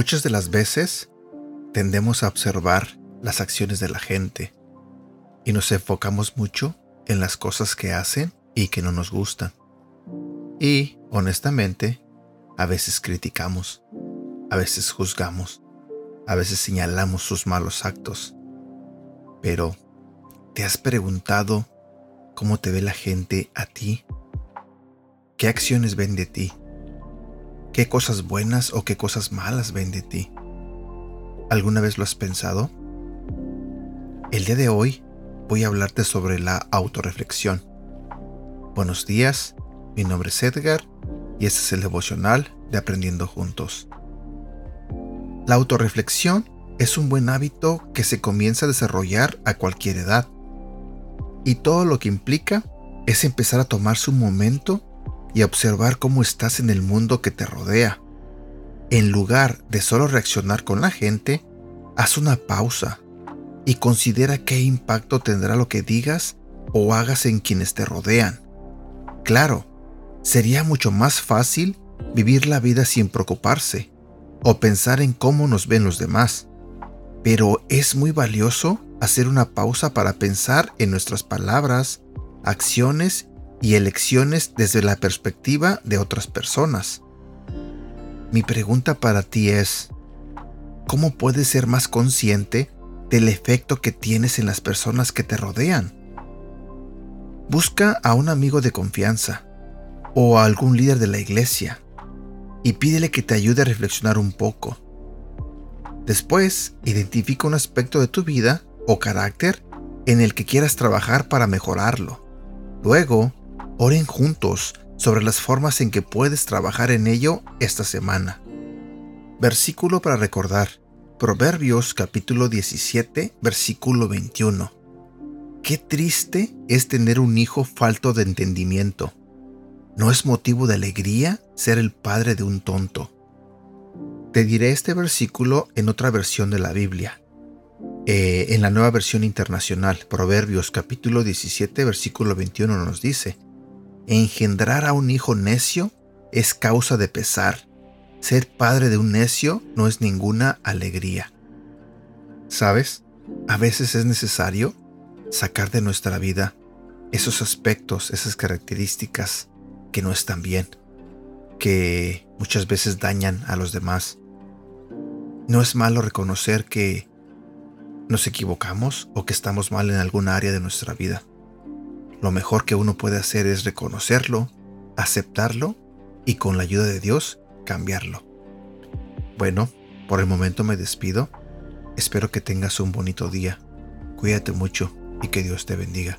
Muchas de las veces tendemos a observar las acciones de la gente y nos enfocamos mucho en las cosas que hacen y que no nos gustan. Y, honestamente, a veces criticamos, a veces juzgamos, a veces señalamos sus malos actos. Pero, ¿te has preguntado cómo te ve la gente a ti? ¿Qué acciones ven de ti? ¿Qué cosas buenas o qué cosas malas ven de ti? ¿Alguna vez lo has pensado? El día de hoy voy a hablarte sobre la autorreflexión. Buenos días, mi nombre es Edgar y este es el devocional de Aprendiendo Juntos. La autorreflexión es un buen hábito que se comienza a desarrollar a cualquier edad. Y todo lo que implica es empezar a tomarse un momento y observar cómo estás en el mundo que te rodea. En lugar de solo reaccionar con la gente, haz una pausa y considera qué impacto tendrá lo que digas o hagas en quienes te rodean. Claro, sería mucho más fácil vivir la vida sin preocuparse o pensar en cómo nos ven los demás, pero es muy valioso hacer una pausa para pensar en nuestras palabras, acciones y elecciones desde la perspectiva de otras personas. Mi pregunta para ti es, ¿cómo puedes ser más consciente del efecto que tienes en las personas que te rodean? Busca a un amigo de confianza o a algún líder de la iglesia y pídele que te ayude a reflexionar un poco. Después, identifica un aspecto de tu vida o carácter en el que quieras trabajar para mejorarlo. Luego, Oren juntos sobre las formas en que puedes trabajar en ello esta semana. Versículo para recordar. Proverbios capítulo 17, versículo 21. Qué triste es tener un hijo falto de entendimiento. ¿No es motivo de alegría ser el padre de un tonto? Te diré este versículo en otra versión de la Biblia. Eh, en la nueva versión internacional, Proverbios capítulo 17, versículo 21 nos dice, Engendrar a un hijo necio es causa de pesar. Ser padre de un necio no es ninguna alegría. ¿Sabes? A veces es necesario sacar de nuestra vida esos aspectos, esas características que no están bien, que muchas veces dañan a los demás. No es malo reconocer que nos equivocamos o que estamos mal en alguna área de nuestra vida. Lo mejor que uno puede hacer es reconocerlo, aceptarlo y con la ayuda de Dios cambiarlo. Bueno, por el momento me despido. Espero que tengas un bonito día. Cuídate mucho y que Dios te bendiga.